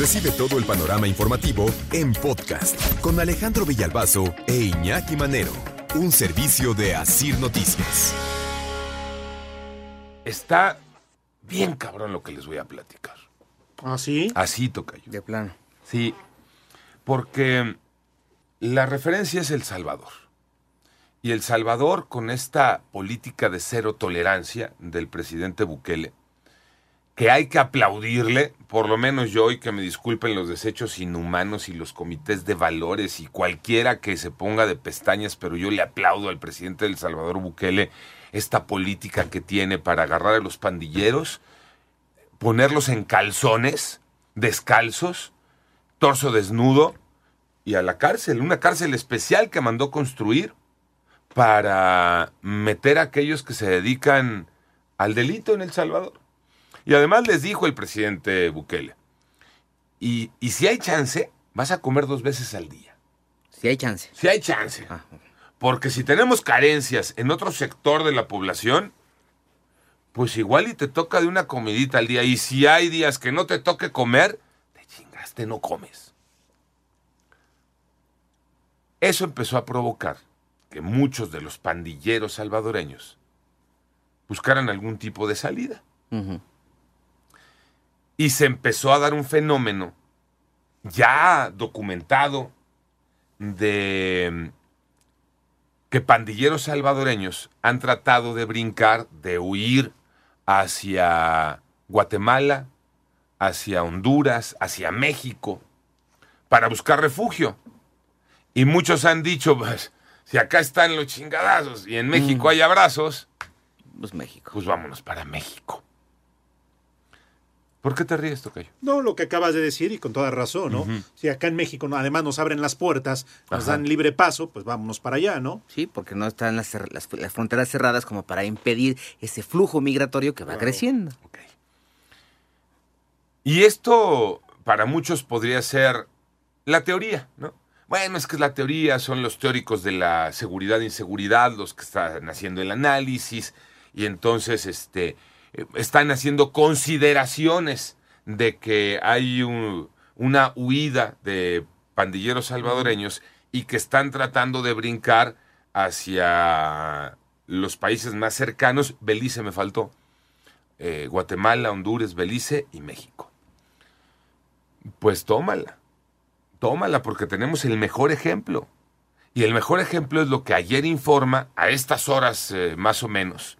Recibe todo el panorama informativo en podcast con Alejandro Villalbazo e Iñaki Manero, un servicio de Asir Noticias. Está bien cabrón lo que les voy a platicar. ¿Ah, sí? Así toca yo. De plano. Sí, porque la referencia es El Salvador. Y El Salvador, con esta política de cero tolerancia del presidente Bukele, que hay que aplaudirle, por lo menos yo, y que me disculpen los desechos inhumanos y los comités de valores y cualquiera que se ponga de pestañas, pero yo le aplaudo al presidente del Salvador Bukele esta política que tiene para agarrar a los pandilleros, ponerlos en calzones, descalzos, torso desnudo y a la cárcel, una cárcel especial que mandó construir para meter a aquellos que se dedican al delito en El Salvador. Y además les dijo el presidente Bukele, y, y si hay chance, vas a comer dos veces al día. Si hay chance. Si hay chance. Ah. Porque si tenemos carencias en otro sector de la población, pues igual y te toca de una comidita al día. Y si hay días que no te toque comer, te chingaste, no comes. Eso empezó a provocar que muchos de los pandilleros salvadoreños buscaran algún tipo de salida. Ujú. Y se empezó a dar un fenómeno ya documentado de mm, que pandilleros salvadoreños han tratado de brincar, de huir hacia Guatemala, hacia Honduras, hacia México, para buscar refugio. Y muchos han dicho, pues, si acá están los chingadazos y en México hay abrazos, Pues México. pues vámonos para México. ¿Por qué te ríes, Tocayo? No, lo que acabas de decir y con toda razón, ¿no? Si acá en México además nos abren las puertas, nos Ajá. dan libre paso, pues vámonos para allá, ¿no? Sí, porque no están las, cer- las, las fronteras cerradas como para impedir ese flujo migratorio que va creciendo. Ok. Y esto para muchos podría ser la teoría, ¿no? Bueno, es que la teoría son los teóricos de la seguridad e inseguridad los que están haciendo el análisis y entonces este, están haciendo consideraciones de que hay un- una huida de pandilleros salvadoreños y que están tratando de brincar hacia los países más cercanos. Belice me faltó eh, Guatemala, Honduras, Belice y México. Pues tómala, tómala porque tenemos el mejor ejemplo. Y el mejor ejemplo es lo que ayer informa, a estas horas eh, más o menos,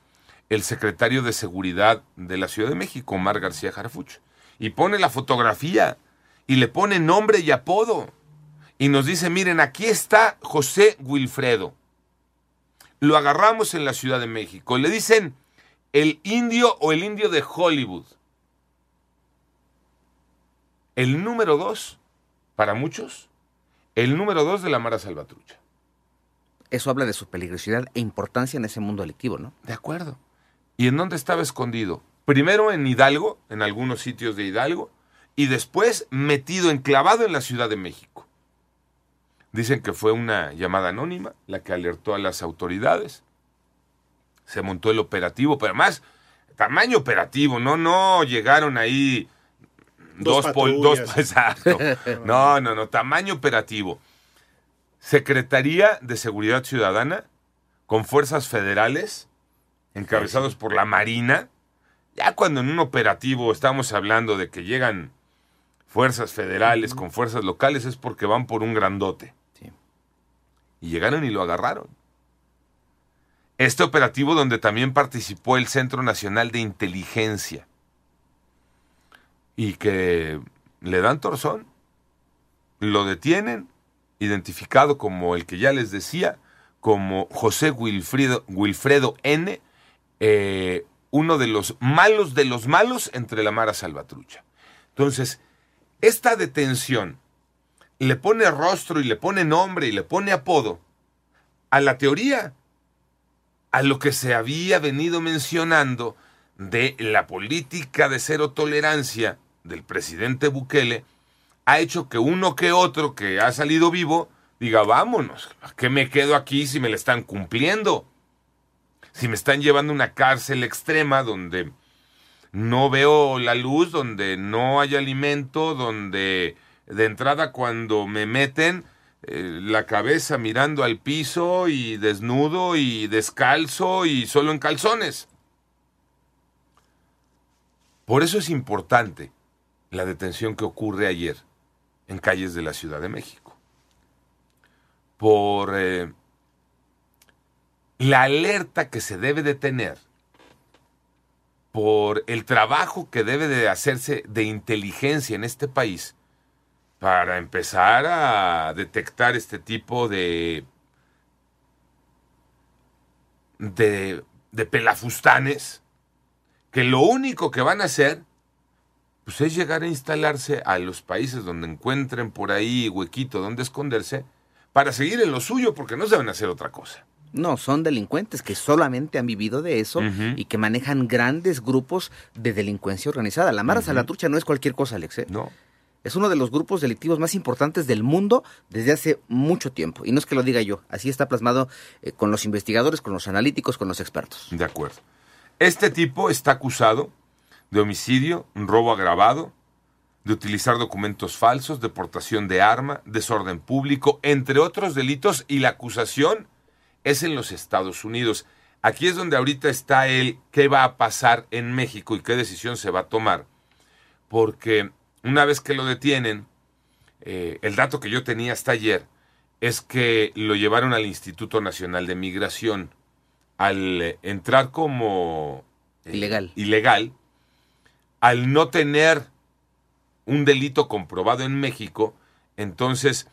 el secretario de Seguridad de la Ciudad de México, Omar García Jarafucho. Y pone la fotografía y le pone nombre y apodo. Y nos dice, miren, aquí está José Wilfredo. Lo agarramos en la Ciudad de México. Le dicen el indio o el indio de Hollywood. El número dos, para muchos, el número dos de la Mara Salvatrucha. Eso habla de su peligrosidad e importancia en ese mundo delictivo, ¿no? De acuerdo. ¿Y en dónde estaba escondido? Primero en Hidalgo, en algunos sitios de Hidalgo, y después metido, enclavado en la Ciudad de México. Dicen que fue una llamada anónima la que alertó a las autoridades. Se montó el operativo, pero además, tamaño operativo, no, no llegaron ahí Dos dos, pol- dos patrullas. exacto. No, no, no, tamaño operativo. Secretaría de Seguridad Ciudadana con fuerzas federales encabezados por la Marina. Ya cuando en un operativo estamos hablando de que llegan fuerzas federales con fuerzas locales es porque van por un grandote. Sí. Y llegaron y lo agarraron. Este operativo donde también participó el Centro Nacional de Inteligencia. Y que le dan torzón. Lo detienen, identificado como el que ya les decía, como José Wilfredo N., eh, uno de los malos de los malos entre la Mara Salvatrucha. Entonces, esta detención le pone rostro y le pone nombre y le pone apodo a la teoría, a lo que se había venido mencionando de la política de cero tolerancia del presidente Bukele, ha hecho que uno que otro que ha salido vivo diga, vámonos, ¿a qué me quedo aquí si me la están cumpliendo? Si me están llevando a una cárcel extrema donde no veo la luz, donde no hay alimento, donde de entrada cuando me meten eh, la cabeza mirando al piso y desnudo y descalzo y solo en calzones. Por eso es importante la detención que ocurre ayer en calles de la Ciudad de México. Por eh, la alerta que se debe de tener, por el trabajo que debe de hacerse de inteligencia en este país para empezar a detectar este tipo de de, pelafustanes que lo único que van a hacer pues es llegar a instalarse a los países donde encuentren por ahí huequito donde esconderse para seguir en lo suyo porque no saben hacer otra cosa. No, son delincuentes que solamente han vivido de eso y que manejan grandes grupos de delincuencia organizada. La Mara Salvatrucha no es cualquier cosa, Alex. ¿eh? No. Es uno de los grupos delictivos más importantes del mundo desde hace mucho tiempo. Y no es que lo diga yo, así está plasmado eh, con los investigadores, con los analíticos, con los expertos. De acuerdo. Este tipo está acusado de homicidio, robo agravado, de utilizar documentos falsos, deportación de arma, desorden público, entre otros delitos, y la acusación es en los Estados Unidos. Aquí es donde ahorita está el qué va a pasar en México y qué decisión se va a tomar. Porque una vez que lo detienen, eh, el dato que yo tenía hasta ayer es que lo llevaron al Instituto Nacional de Migración. Al eh, entrar como eh, Ilegal. ilegal, al no tener un delito comprobado en México, entonces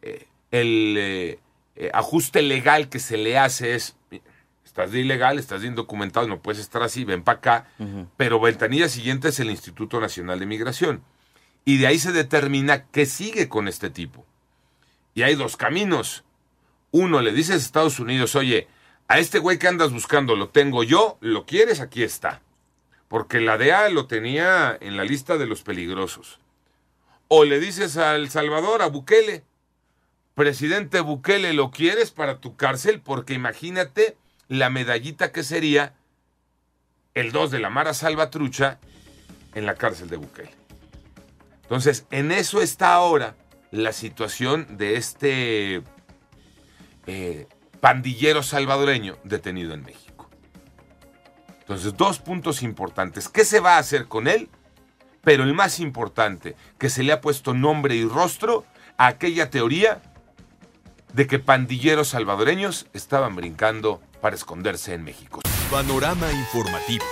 eh, el eh, ajuste legal que se le hace es, estás de ilegal, estás de indocumentado, no puedes estar así, ven para acá, pero ventanilla siguiente es el Instituto Nacional de Migración. Y de ahí se determina qué sigue con este tipo. Y hay dos caminos. Uno, le dices a Estados Unidos, oye, a este güey que andas buscando lo tengo yo, lo quieres, aquí está. Porque la DEA lo tenía en la lista de los peligrosos. O le dices a El Salvador, a Bukele, presidente Bukele, ¿lo quieres para tu cárcel? Porque imagínate la medallita que sería el 2 de la Mara Salvatrucha en la cárcel de Bukele. Entonces, en eso está ahora la situación de este eh, pandillero salvadoreño detenido en México. Entonces, dos puntos importantes. ¿Qué se va a hacer con él? Pero el más importante, que se le ha puesto nombre y rostro a aquella teoría de que pandilleros salvadoreños estaban brincando para esconderse en México. Panorama informativo.